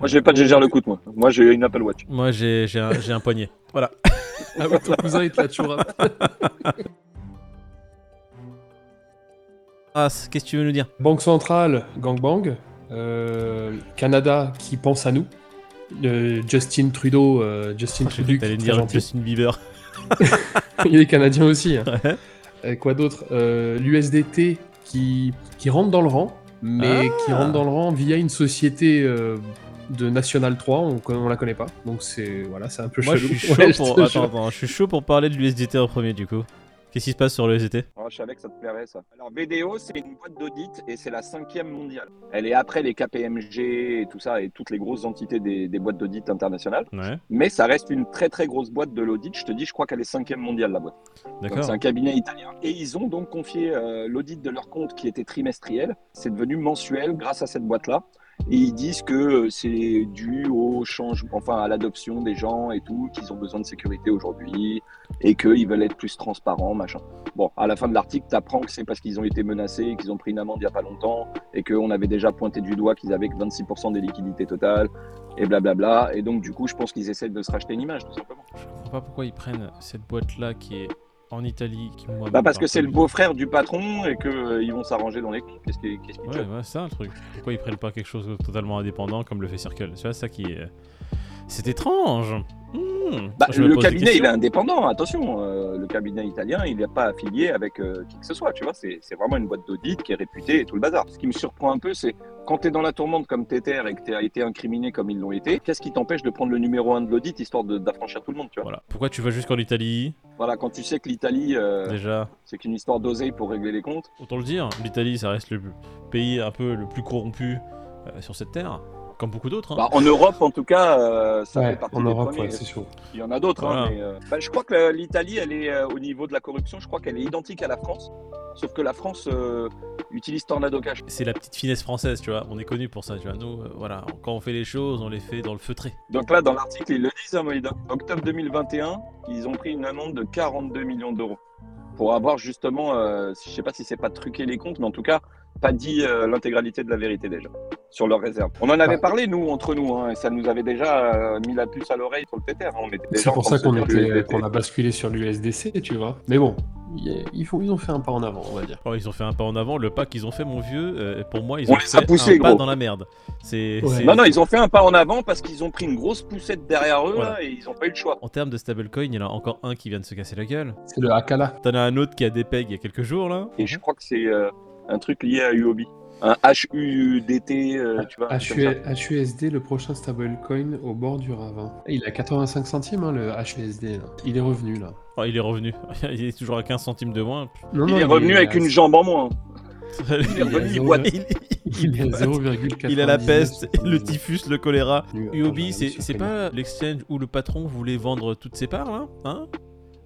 Moi, j'ai pas de gère le coude, moi. Moi, j'ai une Apple Watch. Moi, j'ai j'ai un, j'ai un poignet. Voilà. Ah ouais, ton cousin, il te l'a toujours Ah, qu'est-ce que tu veux nous dire? Banque centrale, gangbang. Euh, Canada qui pense à nous. Euh, Justin Trudeau, euh, Justin Je Trudeau, T'allais qui dire. Justin Bieber. il est canadien aussi. hein. Ouais. Euh, quoi d'autre? Euh, L'USDT qui, qui rentre dans le rang, mais Ah. qui rentre dans le rang via une société euh, de National 3, on, la connaît pas. Donc c'est voilà, c'est un peu Moi, je suis chaud Ouais, pour. attends, je suis chaud pour parler de l'USDT en premier, du coup. Qu'est-ce qui se passe sur l'USDT Oh, je savais que ça te plairait, ça. Alors, BDO, c'est une boîte d'audit et c'est la cinquième mondiale. Elle est après les KPMG et tout ça et toutes les grosses entités des, des boîtes d'audit internationales. Ouais, Mais ça reste une très très grosse boîte de l'audit. Je te dis, je crois qu'elle est cinquième mondiale, la boîte. D'accord. C'est un cabinet italien. Et ils ont donc confié euh, l'audit de leur compte qui était trimestriel. C'est devenu mensuel grâce à cette boîte-là. Et ils disent que euh, c'est dû au changement, enfin à l'adoption des gens et tout, qu'ils ont besoin de sécurité aujourd'hui et qu'ils veulent être plus transparents, machin. Bon, à la fin de l'article, tu apprends que c'est parce qu'ils ont été menacés, qu'ils ont pris une amende il n'y a pas longtemps et qu'on avait déjà pointé du doigt qu'ils avaient que 26% des liquidités totales et blablabla. Et donc, du coup, je pense qu'ils essaient de se racheter une image, tout simplement. Je comprends pas pourquoi ils prennent cette boîte-là qui est en Italie, qui. Bah parce que c'est le beau-frère du patron et qu'ils vont s'arranger dans les comptes. Qu'est-ce qui qu'est-ce qui te Ouais, ouais, c'est ça le truc. Pourquoi ils prennent pas quelque chose de totalement indépendant comme le fait Circle? Vois, ça qui est. C'est étrange. Hmm. Bah, le cabinet, il est indépendant, attention. euh, le cabinet italien, il n'est pas affilié avec euh, qui que ce soit, tu vois. C'est vraiment une boîte d'audit qui est réputée et tout le bazar. Ce qui me surprend un peu, c'est quand tu es dans la tourmente comme Tether et que tu as été incriminé comme ils l'ont été, qu'est-ce qui t'empêche de prendre le numéro 1 de l'audit histoire d'affranchir tout le monde, tu vois? Voilà. Pourquoi tu vas jusqu'en Italie? Voilà, quand tu sais que l'Italie, euh, Déjà, c'est qu'une histoire d'oseille pour régler les comptes. autant le dire, l'Italie, ça reste le pays un peu le plus corrompu sur cette terre, comme beaucoup d'autres. hein. Bah, en Europe, en tout cas, euh, ça Ouais, fait partie en des Europe, premiers. ouais, c'est sûr. Il y en a d'autres, hein, mais euh, bah, je crois que l'Italie, elle est euh, au niveau de la corruption, je crois qu'elle est identique à la France, sauf que la France euh, utilise Tornado Cash. C'est la petite finesse française, tu vois. On est connu pour ça, tu vois. Nous, euh, voilà, quand on fait les choses, on les fait dans le feutré. Donc là, dans l'article, ils le disent, hein, Moïda. Octobre 2021, ils ont pris une amende de 42 millions d'euros pour avoir justement, euh, je sais pas si c'est pas truqué les comptes, mais en tout cas, pas dit euh, l'intégralité de la vérité déjà sur leurs réserves. On en avait Ah. parlent nous entre nous, hein, et ça nous avait déjà euh, mis la puce à l'oreille sur le Tether. hein. C'est pour ça qu'on a basculé sur l'USDC, tu vois. Mais bon, ils, font, ils ont fait un pas en avant, on va dire. Oh, ils ont fait un pas en avant. Le pas qu'ils ont fait, mon vieux, euh, pour moi, ils On ont fait un pas dans la merde. C'est. Ouais. c'est- Non, non, ils ont fait un pas en avant parce qu'ils ont pris une grosse poussette derrière eux Voilà. là, et ils ont pas eu le choix. En termes de stablecoin, il y en a encore un qui vient de se casser la gueule. C'est le Hakala. T'en as un autre qui a des pegs il y a quelques jours là. Et je crois que c'est euh, un truc lié à UOB. Un HUDT, euh, tu vois. HUSD, le prochain stablecoin au bord du ravin. Il a 85 centimes, hein, le HUSD. Là. Il est revenu, là. Oh, il est revenu. il est toujours à 15 centimes de moins. Non, Il non, est revenu avec à- une jambe en moins. il, Il est revenu, il zéro- boite. il- Il est à 0,99. il a la peste, le typhus, le choléra. Attends, UOB, j'ai c'est pas l'exchange où le patron voulait vendre toutes ses parts là Hein?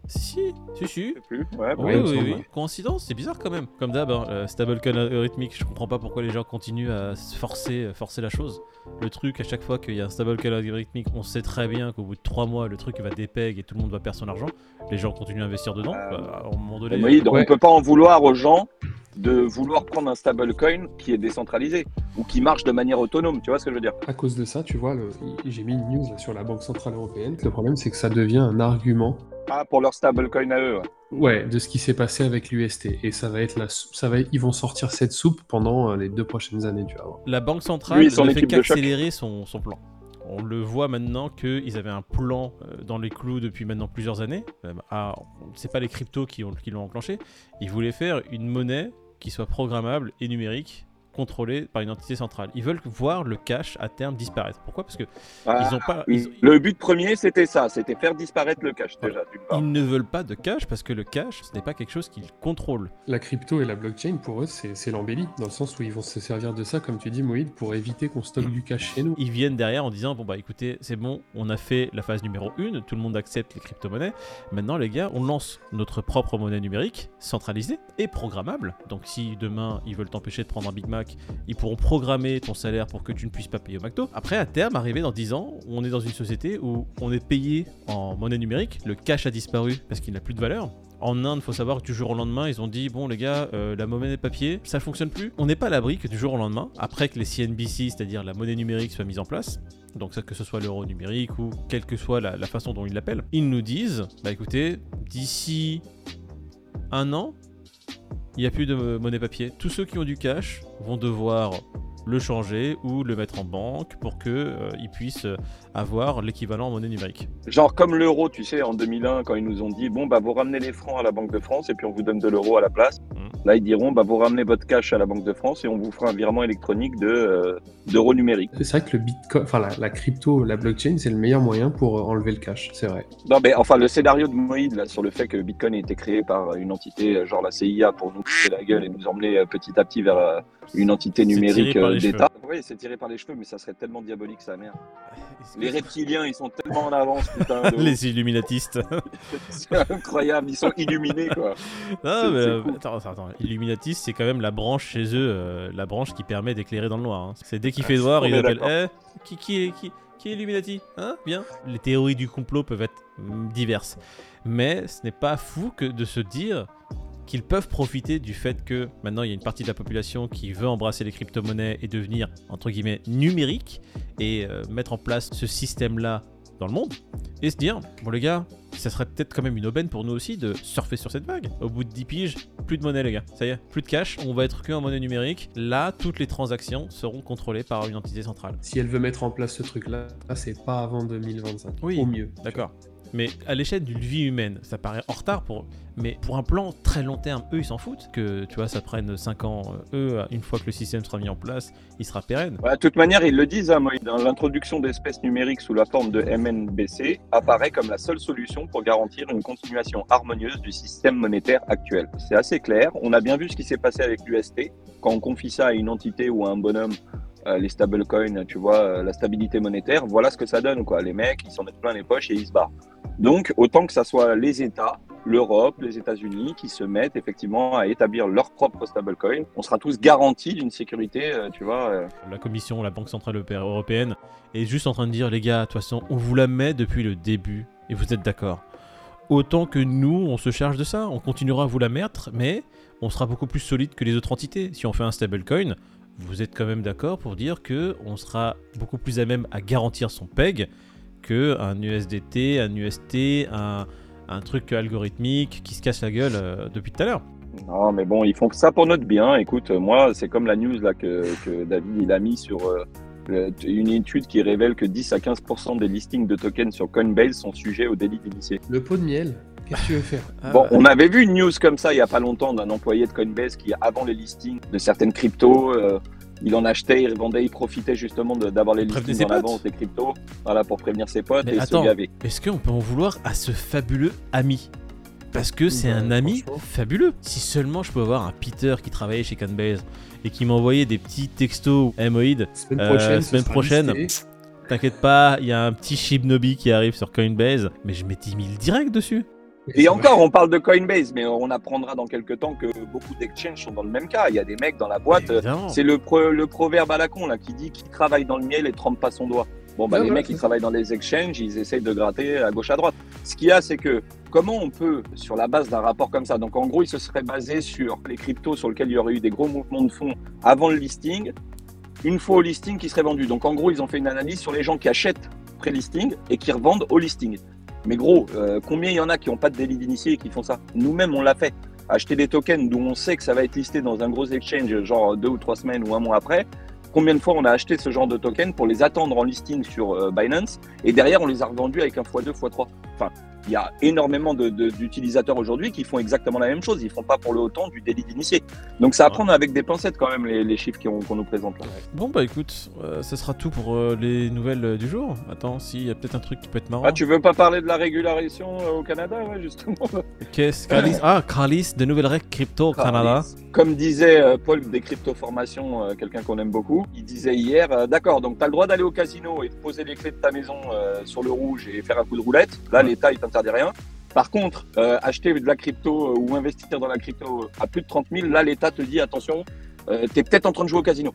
Si, si, si, plus. Ouais, Oui, oui, oui. ouais. Coïncidence, c'est bizarre quand même. Comme d'hab, hein, euh, stablecoin algorithmique, je comprends pas pourquoi les gens continuent à forcer, euh, forcer la chose. Le truc, à chaque fois qu'il y a un stablecoin algorithmique, on sait très bien qu'au bout de 3 mois, le truc va dépeg et tout le monde va perdre son argent. Les gens continuent à investir dedans. Euh, Bah, à un moment donné. Oui, donc Ouais. on peut pas en vouloir aux gens de vouloir prendre un stablecoin qui est décentralisé ou qui marche de manière autonome. Tu vois ce que je veux dire? À cause de ça, tu vois, le- j'ai mis une news là, sur la Banque Centrale Européenne. Le problème, c'est que ça devient un argument Ah, pour leur stablecoin à eux. ouais. ouais, de ce qui s'est passé avec l'UST. Et ça va être la, ça va, ils vont sortir cette soupe pendant euh, les deux prochaines années, tu vas voir. La Banque centrale Lui ne fait qu'accélérer son, son plan. On le voit maintenant qu'ils avaient un plan euh, dans les clous depuis maintenant plusieurs années. Ah, c'est pas les cryptos qui, ont- qui l'ont enclenché. Ils voulaient faire une monnaie qui soit programmable et numérique, contrôlée par une entité centrale. Ils veulent voir le cash à terme disparaître. Pourquoi? Parce que Ah, ils ont pas. ils Le but premier, c'était ça, c'était faire disparaître le cash Voilà. déjà, part. ils ne veulent pas de cash parce que le cash, ce n'est pas quelque chose qu'ils contrôlent. La crypto et la blockchain, pour eux, c'est c'est l'embellie, dans le sens où ils vont se servir de ça, comme tu dis, Moïd, pour éviter qu'on stocke du cash chez nous. Ils viennent derrière en disant bon bah écoutez c'est bon on a fait la phase numéro 1 tout le monde accepte les crypto-monnaies maintenant les gars on lance notre propre monnaie numérique centralisée et programmable donc si demain ils veulent t'empêcher de prendre un Big Mac Ils pourront programmer ton salaire pour que tu ne puisses pas payer au McDo. Après, à terme, arrivé dans 10 ans, on est dans une société où on est payé en monnaie numérique, le cash a disparu parce qu'il n'a plus de valeur. En Inde, faut savoir que du jour au lendemain, ils ont dit bon les gars, euh, la monnaie papier, ça fonctionne plus. On n'est pas à l'abri que du jour au lendemain, après que les CNBC, c'est-à-dire la monnaie numérique, soit mise en place, donc que ce soit l'euro numérique ou quelle que soit la façon dont ils l'appellent, ils nous disent bah écoutez, d'ici un an, il n'y a plus de monnaie papier. Tous ceux qui ont du cash vont devoir le changer ou le mettre en banque pour que euh, ils puissent euh, avoir l'équivalent en monnaie numérique. Genre comme l'euro, tu sais, en 2001, quand ils nous ont dit bon bah vous ramenez les francs à la Banque de France et puis on vous donne de l'euro à la place. Mm. Là ils diront bah vous ramenez votre cash à la Banque de France et on vous fera un virement électronique de euh, d'euros numériques. C'est vrai que le bitcoin, enfin la, la crypto, la blockchain, c'est le meilleur moyen pour euh, enlever le cash, c'est vrai. Non mais enfin le scénario de Moïd là sur le fait que Bitcoin a été créé par une entité euh, genre la CIA pour nous couper la gueule et nous emmener euh, petit à petit vers euh, une entité numérique euh, d'État. Oui, c'est tiré par les cheveux, mais ça serait tellement diabolique sa mère. Les reptiliens, ils sont tellement en avance, putain. de ouf. Les illuminatistes. C'est incroyable, ils sont illuminés quoi. Non, mais euh, cool. attends, attends, attends. Illuminatis, c'est quand même la branche chez eux, euh, la branche qui permet d'éclairer dans le noir. hein. C'est dès qu'il fait noir, ils appellent. Eh, qui, qui, est, qui, qui est Illuminati Hein Bien Les théories du complot peuvent être mm, diverses. Mais ce n'est pas fou que de se dire qu'ils peuvent profiter du fait que maintenant il y a une partie de la population qui veut embrasser les crypto-monnaies et devenir, entre guillemets, numérique et euh, mettre en place ce système-là dans le monde et se dire, bon les gars, ça serait peut-être quand même une aubaine pour nous aussi de surfer sur cette vague. Au bout de 10 piges, plus de monnaie les gars, ça y est, plus de cash, on va être que en monnaie numérique. Là, toutes les transactions seront contrôlées par une entité centrale. Si elle veut mettre en place ce truc-là, là, c'est pas avant 2025. Oui. Au mieux. D'accord. Mais à l'échelle d'une vie humaine, ça paraît en retard pour. Mais pour un plan très long terme, eux, ils s'en foutent. Que tu vois, ça prenne 5 ans. euh, Eux, une fois que le système sera mis en place, il sera pérenne. Bah, de toute manière, ils le disent, hein, Moïd, dans l'introduction d'espèces numériques sous la forme de MNBC apparaît comme la seule solution pour garantir une continuation harmonieuse du système monétaire actuel. C'est assez clair. On a bien vu ce qui s'est passé avec l'UST. Quand on confie ça à une entité ou à un bonhomme, euh, les stablecoins, tu vois, euh, la stabilité monétaire, voilà ce que ça donne. Les mecs, ils s'en mettent plein les poches et ils se barrent. Donc, autant que ça soit les États, l'Europe, les États-Unis qui se mettent effectivement à établir leur propre stablecoin, on sera tous garantis d'une sécurité, euh, tu vois. euh, La Commission, la Banque Centrale Européenne est juste en train de dire les gars, de toute façon, on vous la met depuis le début et vous êtes d'accord. Autant que nous, on se charge de ça, on continuera à vous la mettre, mais on sera beaucoup plus solide que les autres entités. Si on fait un stablecoin, vous êtes quand même d'accord pour dire que on sera beaucoup plus à même à garantir son PEG que un USDT, un UST, un, un truc algorithmique qui se casse la gueule euh, depuis tout à l'heure. Non, mais bon, ils font ça pour notre bien. Écoute, euh, moi, c'est comme la news là que, que David il a mis sur euh, le- une étude qui révèle que 10 à 15% des listings de tokens sur Coinbase sont sujets au délit d'initié. Le pot de miel, qu'est-ce que tu veux faire? Bon, on avait vu une news comme ça il y a pas longtemps d'un employé de Coinbase qui, avant les listings de certaines cryptos, euh, il en achetait, il revendait, il profitait justement de- d'avoir les listings ses en avance des cryptos, voilà, pour prévenir ses potes Mais et attends. se gaver. Est-ce qu'on peut en vouloir à ce fabuleux ami? Parce que c'est Bah, un ami fabuleux. Si seulement je peux avoir un Peter qui travaillait chez Coinbase et qui m'envoyait des petits textos Moïd, Semaine Euh, prochaine, ce semaine prochaine. t'inquiète pas, il y a un petit Shibnobi qui arrive sur Coinbase, mais je mets 10 000 direct dessus. Et encore, on parle de Coinbase, mais on apprendra dans quelques temps que beaucoup d'exchanges sont dans le même cas. Il y a des mecs dans la boîte, euh. C'est le, pro- le proverbe à la con là qui dit qui travaille dans le miel et trempe pas son doigt. Bon bah les mecs ils travaillent dans les exchanges, ils essayent de gratter à gauche à droite. Ce qu'il y a c'est que comment on peut sur la base d'un rapport comme ça, donc en gros il se serait basé sur les cryptos sur lesquels il y aurait eu des gros mouvements de fonds avant le listing, une fois au listing qui serait vendu. Donc en gros ils ont fait une analyse sur les gens qui achètent pré-listing et qui revendent au listing. Mais gros, euh, combien il y en a qui n'ont pas de délit d'initié et qui font ça Nous-mêmes on l'a fait acheter des tokens d'où on sait que ça va être listé dans un gros exchange, genre deux ou trois semaines ou un mois après. Combien de fois on a acheté ce genre de tokens pour les attendre en listing sur euh, Binance et derrière on les a revendus avec un x2, x3. Enfin, il y a énormément d'utilisateurs aujourd'hui qui font exactement la même chose. Ils font pas pour le autant du délit d'initié. Donc c'est à prendre avec des pincettes quand même les, les chiffres qu'on nous présente là. Bon bah écoute, euh, ça sera tout pour euh, les nouvelles euh, du jour. Attends, s'il y a peut-être un truc qui peut être marrant. Ah, tu veux pas parler de la régularisation euh, au Canada, ouais, justement Qu'est-ce Carlis Ah, Carlis, de nouvelles règles crypto au Canada. Comme disait Paul des crypto-formations, quelqu'un qu'on aime beaucoup, il disait hier, d'accord, donc tu as le droit d'aller au casino et de poser les clés de ta maison sur le rouge et faire un coup de roulette. Là, Ouais. l'État, il t'interdit rien. Par contre, euh, acheter de la crypto euh, ou investir dans la crypto à plus de 30 000, là, l'État te dit, attention, euh, t'es peut-être en train de jouer au casino.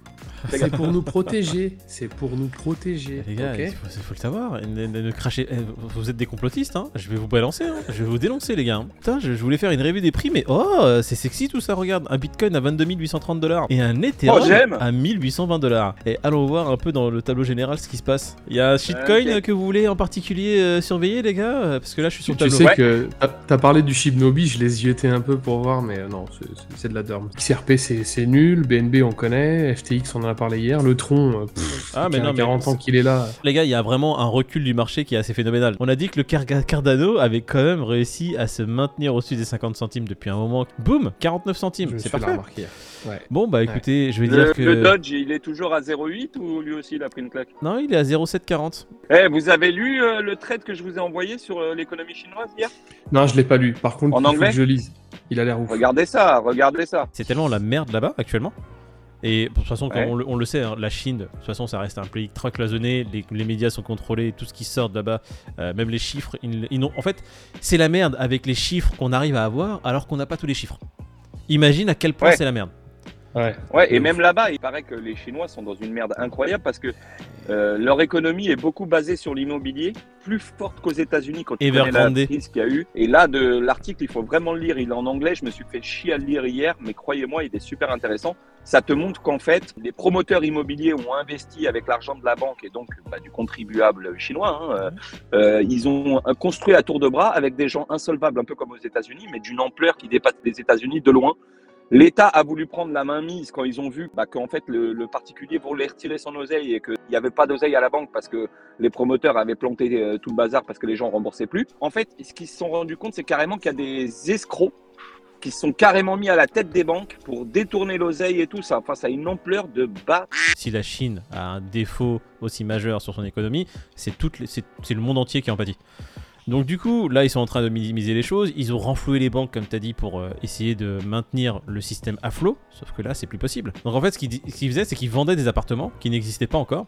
C'est pour nous protéger. C'est pour nous protéger. Les gars, il faut, il faut le savoir. Ne, ne- ne crachez- eh, Vous êtes des complotistes, hein. Je vais vous balancer, hein. Je vais vous dénoncer, les gars. hein. Putain, je, je voulais faire une revue des prix, mais oh, c'est sexy tout ça. Regarde, un Bitcoin à 22 830 dollars et un Ethereum Oh, à 1820 dollars. Et allons voir un peu dans le tableau général ce qui se passe. Il y a un shitcoin euh, que vous voulez en particulier euh, surveiller, les gars, parce que là, je suis sur Tu, le tu tableau. sais que t'as- parlé du Shibnobi, je les yeutais un peu pour voir, mais non, c'est- de la dorme. XRP c'est c'est nul, BNB on connaît, FTX on en a parlé hier, le Tron, euh, pff, Ah, mais il y a non, mais 40 ans qu'il est là. Les gars, il y a vraiment un recul du marché qui est assez phénoménal. On a dit que le Car- Cardano avait quand même réussi à se maintenir au-dessus des 50 centimes depuis un moment. Boum 49 centimes, Je c'est parfait. remarqué. Ouais. Bon, bah écoutez, je vais Le, dire que. le Dodge, il est toujours à 0,8 ou lui aussi il a pris une claque? Non, il est à 0,740. Eh, vous avez lu euh, le trade que je vous ai envoyé sur euh, l'économie chinoise hier? Non, je l'ai pas lu. Par contre, En il faut anglais? que je lise. Il a l'air ouf. Regardez ça, regardez ça. C'est tellement la merde là-bas actuellement. Et de toute façon, Ouais. on, le, on le sait, hein, la Chine, de toute façon, ça reste un pays très cloisonné. Les, les médias sont contrôlés, tout ce qui sort de là-bas, euh, même les chiffres. Ils, ils n'ont- en fait, c'est la merde avec les chiffres qu'on arrive à avoir alors qu'on n'a pas tous les chiffres. Imagine à quel point Ouais. c'est la merde. Ouais. Ouais, et même là-bas, il paraît que les Chinois sont dans une merde incroyable parce que euh, leur économie est beaucoup basée sur l'immobilier, plus forte qu'aux États-Unis quand tu connais la crise qu'il y a eu. Et là, de l'article, il faut vraiment le lire. Il est en anglais. Je me suis fait chier à le lire hier, mais croyez-moi, il est super intéressant. Ça te montre qu'en fait, les promoteurs immobiliers ont investi avec l'argent de la banque et donc bah, du contribuable chinois. hein, euh, euh, ils ont construit à tour de bras avec des gens insolvables, un peu comme aux États-Unis, mais d'une ampleur qui dépasse les États-Unis de loin. L'État a voulu prendre la main mise quand ils ont vu bah, qu'en fait le, particulier voulait retirer son oseille et qu'il n'y avait pas d'oseille à la banque parce que les promoteurs avaient planté euh, tout le bazar parce que les gens remboursaient plus. En fait, ce qu'ils se sont rendus compte, c'est carrément qu'il y a des escrocs qui se sont carrément mis à la tête des banques pour détourner l'oseille et tout ça. Enfin, ça a une ampleur de bas. Si la Chine a un défaut aussi majeur sur son économie, c'est le monde entier qui en pâtit. Donc du coup, là, ils sont en train de minimiser les choses. Ils ont renfloué les banques, comme tu as dit, pour euh, essayer de maintenir le système à flot. Sauf que là, c'est plus possible. Donc en fait, ce qu'ils di- ce qu'ils faisaient, c'est qu'ils vendaient des appartements qui n'existaient pas encore.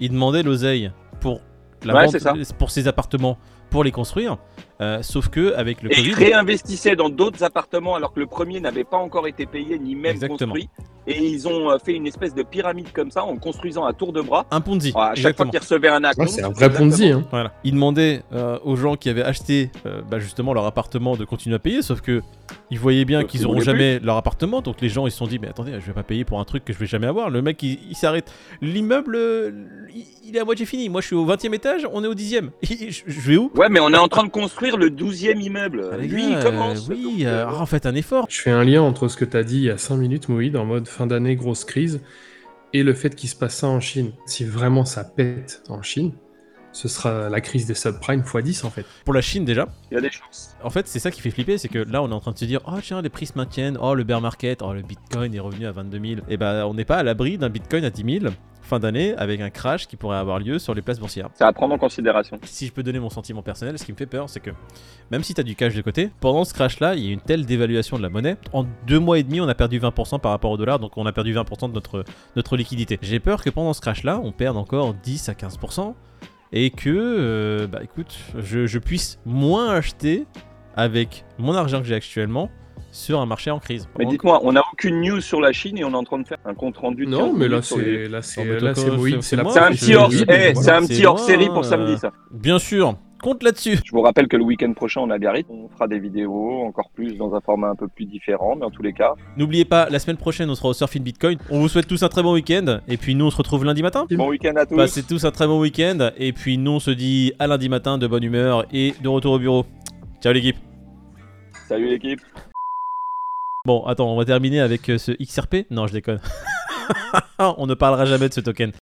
Ils demandaient l'oseille pour la Ouais, vente, c'est ça. pour ces appartements, pour les construire. Euh, sauf que avec le Et Covid, ils réinvestissaient dans d'autres appartements alors que le premier n'avait pas encore été payé ni même Exactement. construit. Et ils ont euh, fait une espèce de pyramide comme ça en construisant à tour de bras. un Ponzi. À chaque exactement. fois qu'ils recevaient un acompte. Ouais, c'est un vrai Ponzi. Hein. Voilà. Ils demandaient euh, aux gens qui avaient acheté euh, bah, justement leur appartement de continuer à payer, sauf que ils voyaient bien qu'ils ils auront voulaient jamais leur appartement, donc les gens ils se sont dit mais attendez, je vais pas payer pour un truc que je vais jamais avoir. Le mec il, il s'arrête, l'immeuble il, est à moitié fini. Moi je suis au 20 e étage, on est au 10 e je, je vais où? Ouais, mais on est en train de construire le 12e immeuble. Ah, les Lui, gars, il commence. euh, oui, donc, euh, ah, faites un effort. Je fais un lien entre ce que tu as dit il y a 5 minutes, Moïd, en mode fin d'année, grosse crise, et le fait qu'il se passe ça en Chine. Si vraiment ça pète en Chine, ce sera la crise des subprimes x10 en fait. Pour la Chine déjà, Il y a des chances. En fait, c'est ça qui fait flipper, c'est que là, on est en train de se dire, oh tiens, les prix se maintiennent, oh le bear market, oh le Bitcoin est revenu à 22 000. Et bah, on n'est pas à l'abri d'un Bitcoin à 10 000 fin d'année avec un crash qui pourrait avoir lieu sur les places boursières. C'est à prendre en considération. Si je peux donner mon sentiment personnel, ce qui me fait peur, c'est que même si tu as du cash de côté, pendant ce crash-là, il y a eu une telle dévaluation de la monnaie. En deux mois et demi, on a perdu 20% par rapport au dollar, donc on a perdu 20% de notre, notre liquidité. J'ai peur que pendant ce crash-là, on perde encore 10 à 15% et que, euh, bah écoute, je, je puisse moins acheter avec mon argent que j'ai actuellement sur un marché en crise. Mais dites-moi, on n'a aucune news sur la Chine et on est en train de faire un compte rendu. de Non, 15 mais là sur les- c'est là c'est c'est c'est- c'est c'est C'est un petit hors, eh, voilà. c'est un C'est petit hors série pour samedi, euh, ça. Bien sûr, compte là-dessus. Je vous rappelle que le week-end prochain, on a Biarritz. On fera des vidéos encore plus dans un format un peu plus différent, mais en tous les cas, N'oubliez pas, la semaine prochaine, on sera au Surfing Bitcoin. On vous souhaite tous un très bon week-end. Et puis nous, on se retrouve lundi matin. bon week-end à tous. Passez tous un très bon week-end. Et puis nous, on se dit à lundi matin de bonne humeur et de retour au bureau. Ciao l'équipe. Salut l'équipe. Bon, attends, on va terminer avec euh, ce XRP. Non, je déconne. on ne parlera jamais de ce token.